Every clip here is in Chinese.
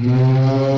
快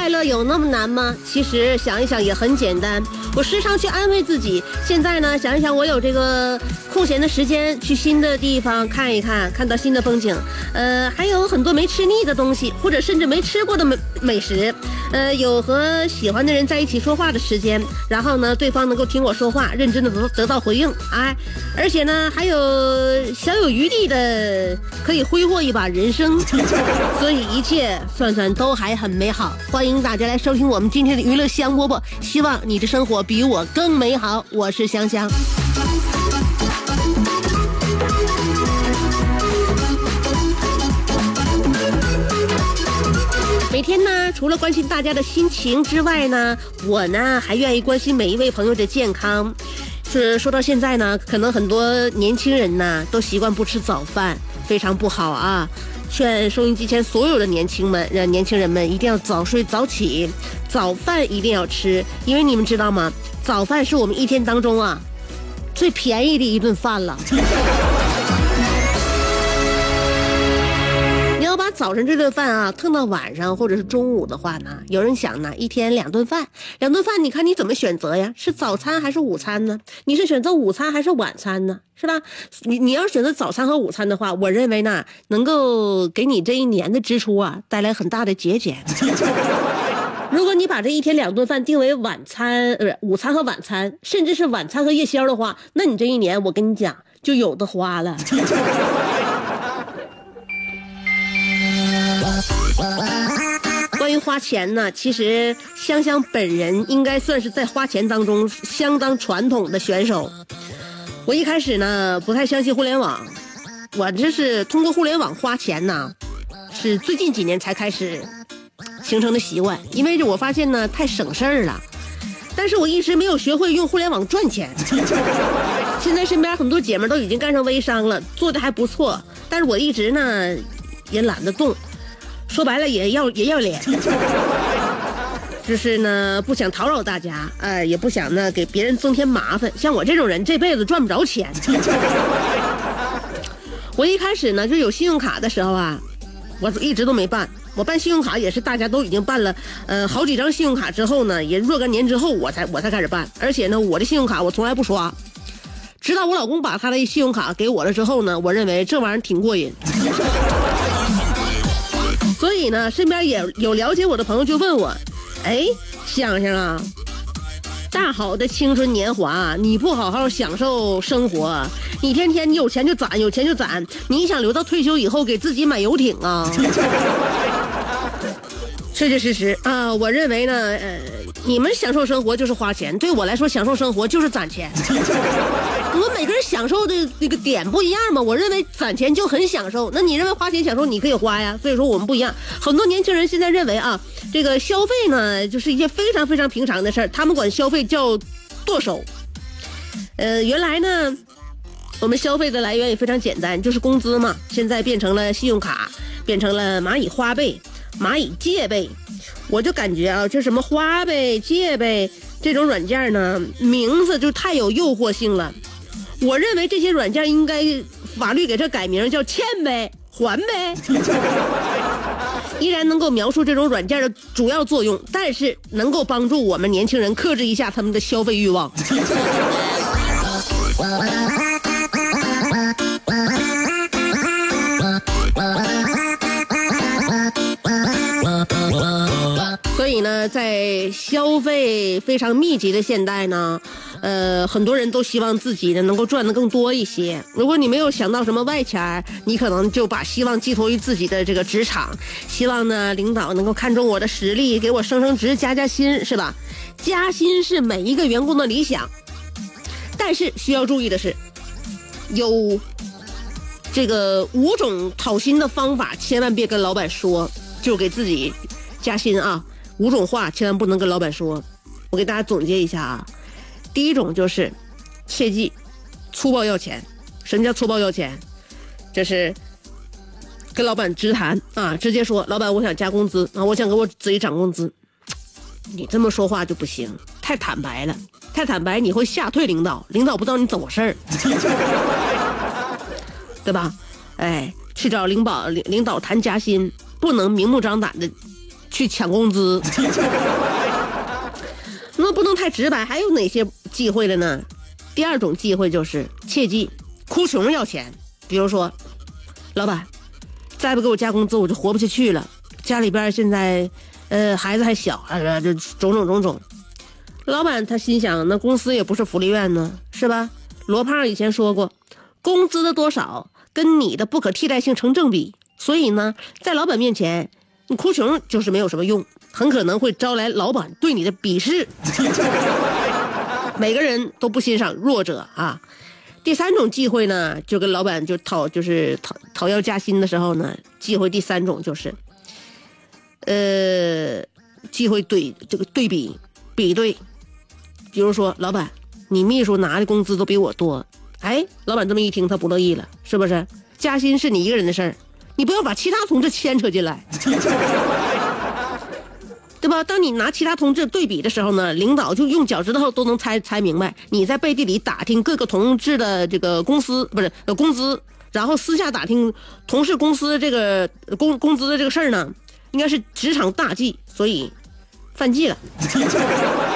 快乐有那么难吗？其实想一想也很简单。我时常去安慰自己，现在呢，想一想我有这个空闲的时间，去新的地方看一看，看到新的风景，呃，还有很多没吃腻的东西，或者甚至没吃过的美美食，呃，有和喜欢的人在一起说话的时间，然后呢，对方能够听我说话，认真的得得到回应，哎，而且呢，还有小有余地的可以挥霍一把人生，所以一切算算都还很美好。欢迎大家来收听我们今天的娱乐香饽饽，希望你的生活比我更美好。我是香香。每天呢，除了关心大家的心情之外呢，我呢还愿意关心每一位朋友的健康。是说到现在呢，可能很多年轻人呢都习惯不吃早饭，非常不好啊。劝收音机前所有的年轻们，让年轻人们一定要早睡早起，早饭一定要吃，因为你们知道吗？早饭是我们一天当中啊最便宜的一顿饭了。早晨这顿饭啊蹭到晚上或者是中午的话呢，有人想呢，一天两顿饭，两顿饭，你看你怎么选择呀？是早餐还是午餐呢？你是选择午餐还是晚餐呢？是吧？你你要选择早餐和午餐的话，我认为呢，能够给你这一年的支出啊带来很大的节俭。如果你把这一天两顿饭定为晚餐，呃，是午餐和晚餐，甚至是晚餐和夜宵的话，那你这一年我跟你讲就有的花了。花钱呢，其实香香本人应该算是在花钱当中相当传统的选手。我一开始呢不太相信互联网，我这是通过互联网花钱呢，是最近几年才开始形成的习惯，因为我发现呢太省事儿了。但是我一直没有学会用互联网赚钱。现在身边很多姐妹都已经干上微商了，做的还不错，但是我一直呢也懒得动。说白了也要也要脸，就是呢不想讨扰大家，哎，也不想呢给别人增添麻烦。像我这种人，这辈子赚不着钱。我一开始呢就有信用卡的时候啊，我一直都没办。我办信用卡也是大家都已经办了，呃，好几张信用卡之后呢，也若干年之后我才我才开始办。而且呢，我的信用卡我从来不刷，直到我老公把他的信用卡给我了之后呢，我认为这玩意儿挺过瘾。所以呢，身边也有了解我的朋友就问我：“哎，香香啊，大好的青春年华，你不好好享受生活，你天天你有钱就攒，有钱就攒，你想留到退休以后给自己买游艇啊？” 确确实实啊，我认为呢，呃，你们享受生活就是花钱，对我来说，享受生活就是攒钱。我们每个人享受的那个点不一样嘛。我认为攒钱就很享受，那你认为花钱享受，你可以花呀。所以说我们不一样。很多年轻人现在认为啊，这个消费呢就是一件非常非常平常的事儿，他们管消费叫剁手。呃，原来呢，我们消费的来源也非常简单，就是工资嘛。现在变成了信用卡，变成了蚂蚁花呗。蚂蚁借呗，我就感觉啊，这什么花呗、借呗这种软件呢，名字就太有诱惑性了。我认为这些软件应该法律给它改名叫欠呗、还呗，依然能够描述这种软件的主要作用，但是能够帮助我们年轻人克制一下他们的消费欲望。在消费非常密集的现代呢，呃，很多人都希望自己呢能够赚的更多一些。如果你没有想到什么外钱，你可能就把希望寄托于自己的这个职场，希望呢领导能够看中我的实力，给我升升职、加加薪，是吧？加薪是每一个员工的理想，但是需要注意的是，有这个五种讨薪的方法，千万别跟老板说，就给自己加薪啊。五种话千万不能跟老板说，我给大家总结一下啊。第一种就是，切记粗暴要钱。什么叫粗暴要钱？就是跟老板直谈啊，直接说，老板我想加工资啊，我想给我自己涨工资。你这么说话就不行，太坦白了，太坦白你会吓退领导，领导不知道你怎么事儿，对吧？哎，去找领导领领导谈加薪，不能明目张胆的去抢工资，那不能太直白。还有哪些忌讳了呢？第二种忌讳就是切记哭穷要钱，比如说，老板再不给我加工资，我就活不下去了。家里边现在，呃，孩子还小，啊，这种种种种。老板他心想，那公司也不是福利院呢，是吧？罗胖以前说过，工资的多少跟你的不可替代性成正比，所以呢，在老板面前，你哭穷就是没有什么用，很可能会招来老板对你的鄙视。每个人都不欣赏弱者啊。第三种忌讳呢，就跟老板就讨就是讨讨要加薪的时候呢，忌讳第三种就是，呃，忌讳对这个对比比对，比如说老板，你秘书拿的工资都比我多，哎，老板这么一听他不乐意了，是不是？加薪是你一个人的事儿，你不要把其他同志牵扯进来。对吧？当你拿其他同志对比的时候呢，领导就用脚趾头都能猜猜明白你在背地里打听各个同志的这个公司不是呃工资，然后私下打听同事公司这个工工资的这个事儿呢，应该是职场大忌，所以犯忌了。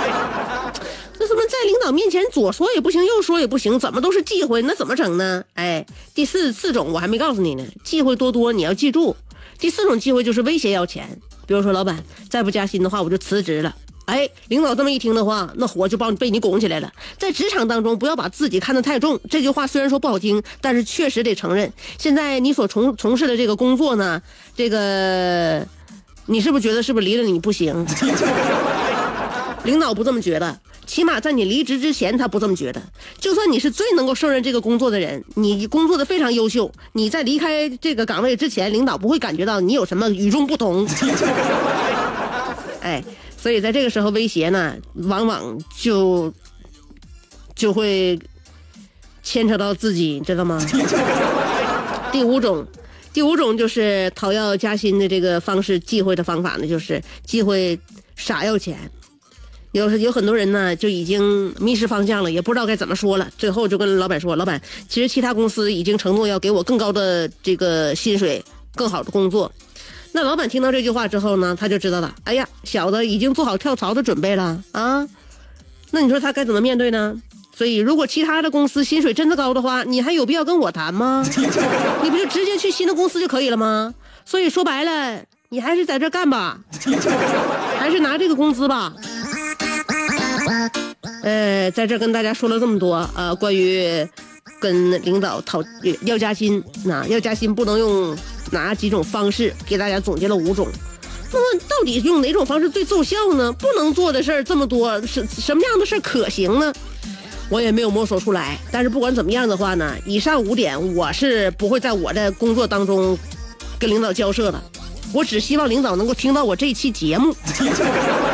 那怎么在领导面前左说也不行，右说也不行，怎么都是忌讳？那怎么整呢？哎，第四四种我还没告诉你呢，忌讳多多，你要记住。第四种忌讳就是威胁要钱，比如说老板再不加薪的话，我就辞职了。哎，领导这么一听的话，那火就帮你被你拱起来了。在职场当中，不要把自己看得太重。这句话虽然说不好听，但是确实得承认。现在你所从从事的这个工作呢，这个你是不是觉得是不是离了你不行？领导不这么觉得，起码在你离职之前，他不这么觉得。就算你是最能够胜任这个工作的人，你工作的非常优秀，你在离开这个岗位之前，领导不会感觉到你有什么与众不同。哎，所以在这个时候威胁呢，往往就就会牵扯到自己，知道吗？第五种，第五种就是讨要加薪的这个方式，忌讳的方法呢，就是忌讳傻要钱。有有很多人呢，就已经迷失方向了，也不知道该怎么说了。最后就跟老板说：“老板，其实其他公司已经承诺要给我更高的这个薪水，更好的工作。”那老板听到这句话之后呢，他就知道了。哎呀，小子已经做好跳槽的准备了啊！那你说他该怎么面对呢？所以，如果其他的公司薪水真的高的话，你还有必要跟我谈吗？你不就直接去新的公司就可以了吗？所以说白了，你还是在这干吧，还是拿这个工资吧。呃，在这跟大家说了这么多，呃，关于跟领导讨要加薪，那要加薪不能用哪几种方式？给大家总结了五种。那么到底用哪种方式最奏效呢？不能做的事儿这么多，什什么样的事儿可行呢？我也没有摸索出来。但是不管怎么样的话呢，以上五点我是不会在我的工作当中跟领导交涉的。我只希望领导能够听到我这期节目。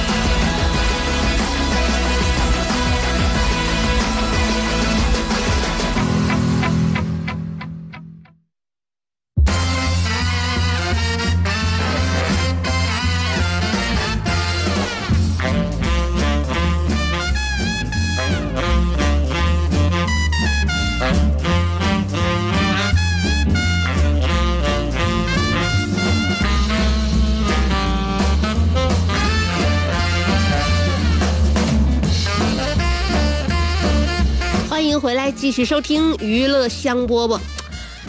继续收听娱乐香饽饽。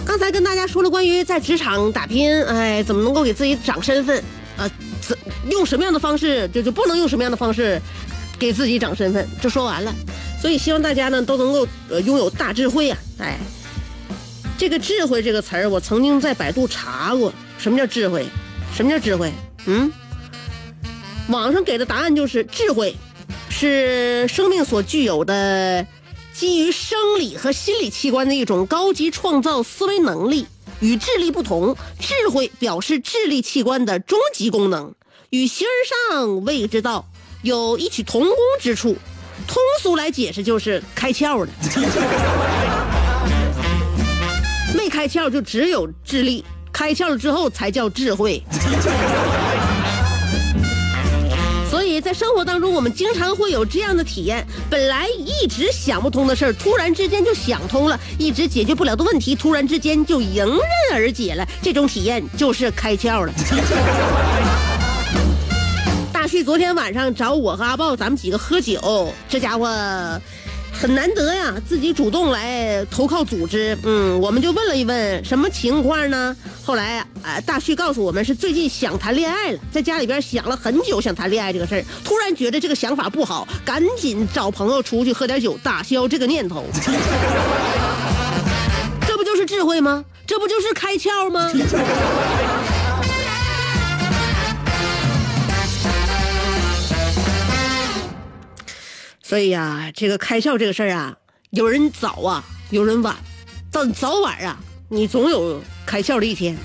刚才跟大家说了关于在职场打拼，哎，怎么能够给自己长身份？呃，怎用什么样的方式，就就不能用什么样的方式给自己长身份？这说完了，所以希望大家呢都能够呃拥有大智慧呀、哎，这个智慧这个词儿，我曾经在百度查过，什么叫智慧？什么叫智慧？嗯，网上给的答案就是智慧，是生命所具有的基于生理和心理器官的一种高级创造思维能力。与智力不同，智慧表示智力器官的终极功能，与形而上谓之道有异曲同工之处。通俗来解释就是开窍了，没开窍就只有智力，开窍了之后才叫智慧。生活当中，我们经常会有这样的体验：本来一直想不通的事儿，突然之间就想通了；一直解决不了的问题，突然之间就迎刃而解了。这种体验就是开窍了。大旭昨天晚上找我和阿豹，咱们几个喝酒，这家伙很难得呀，自己主动来投靠组织。嗯，我们就问了一问什么情况呢？后来啊、大旭告诉我们是最近想谈恋爱了，在家里边想了很久，想谈恋爱这个事儿，突然觉得这个想法不好，赶紧找朋友出去喝点酒，打消这个念头。这不就是智慧吗？这不就是开窍吗？所以呀、这个开窍这个事儿啊，有人早啊，有人晚，但早晚啊，你总有开窍的一天。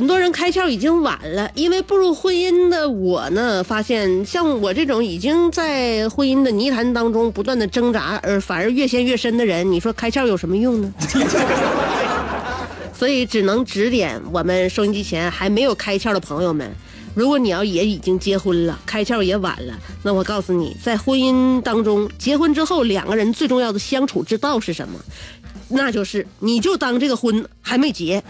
很多人开窍已经晚了，因为步入婚姻的我呢，发现像我这种已经在婚姻的泥潭当中不断的挣扎，而反而越陷越深的人，你说开窍有什么用呢？所以只能指点我们收音机前还没有开窍的朋友们，如果你要也已经结婚了，开窍也晚了，那我告诉你，在婚姻当中，结婚之后两个人最重要的相处之道是什么？那就是你就当这个婚还没结。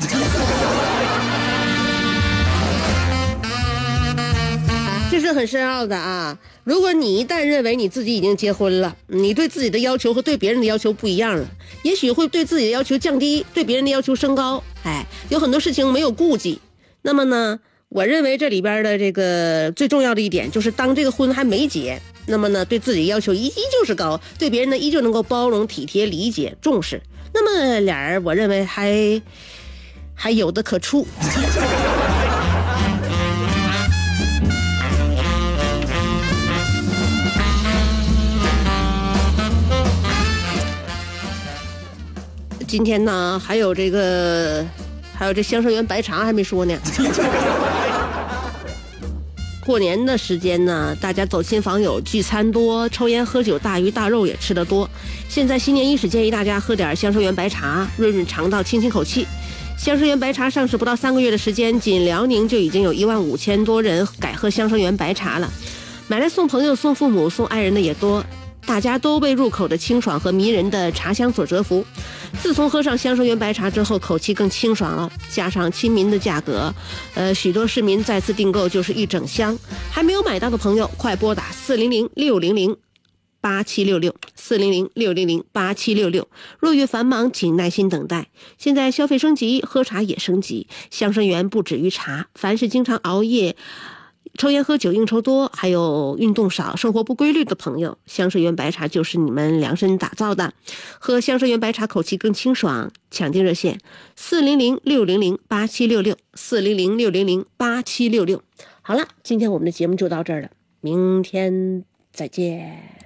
这是很深奥的啊！如果你一旦认为你自己已经结婚了，你对自己的要求和对别人的要求不一样了，也许会对自己的要求降低，对别人的要求升高。哎，有很多事情没有顾忌。那么呢，我认为这里边的这个最重要的一点就是，当这个婚还没结，那么呢，对自己要求依依旧是高，对别人呢依旧能够包容、体贴、理解、重视。那么俩人，我认为还还有的可处。今天呢，还有这个，还有这香生园白茶还没说呢。过年的时间呢，大家走亲访友、聚餐多，抽烟喝酒、大鱼大肉也吃得多。现在新年伊始，建议大家喝点香生园白茶，润润肠道，清清口气。香生园白茶上市不到三个月的时间，仅辽宁就已经有一万五千多人改喝香生园白茶了。买来送朋友、送父母、送爱人的也多，大家都被入口的清爽和迷人的茶香所折服。自从喝上香生园白茶之后，口气更清爽了，加上亲民的价格，呃，许多市民再次订购就是一整箱。还没有买到的朋友，快拨打四零零六零零八七六六四零零六零零八七六六。若遇繁忙，请耐心等待。现在消费升级，喝茶也升级。香生园不止于茶，凡是经常熬夜。抽烟喝酒、应酬多，还有运动少、生活不规律的朋友，香水园白茶就是你们量身打造的。喝香水园白茶，口气更清爽。抢订热线：四零零六零零八七六六，四零零六零零八七六六。好了，今天我们的节目就到这儿了，明天再见。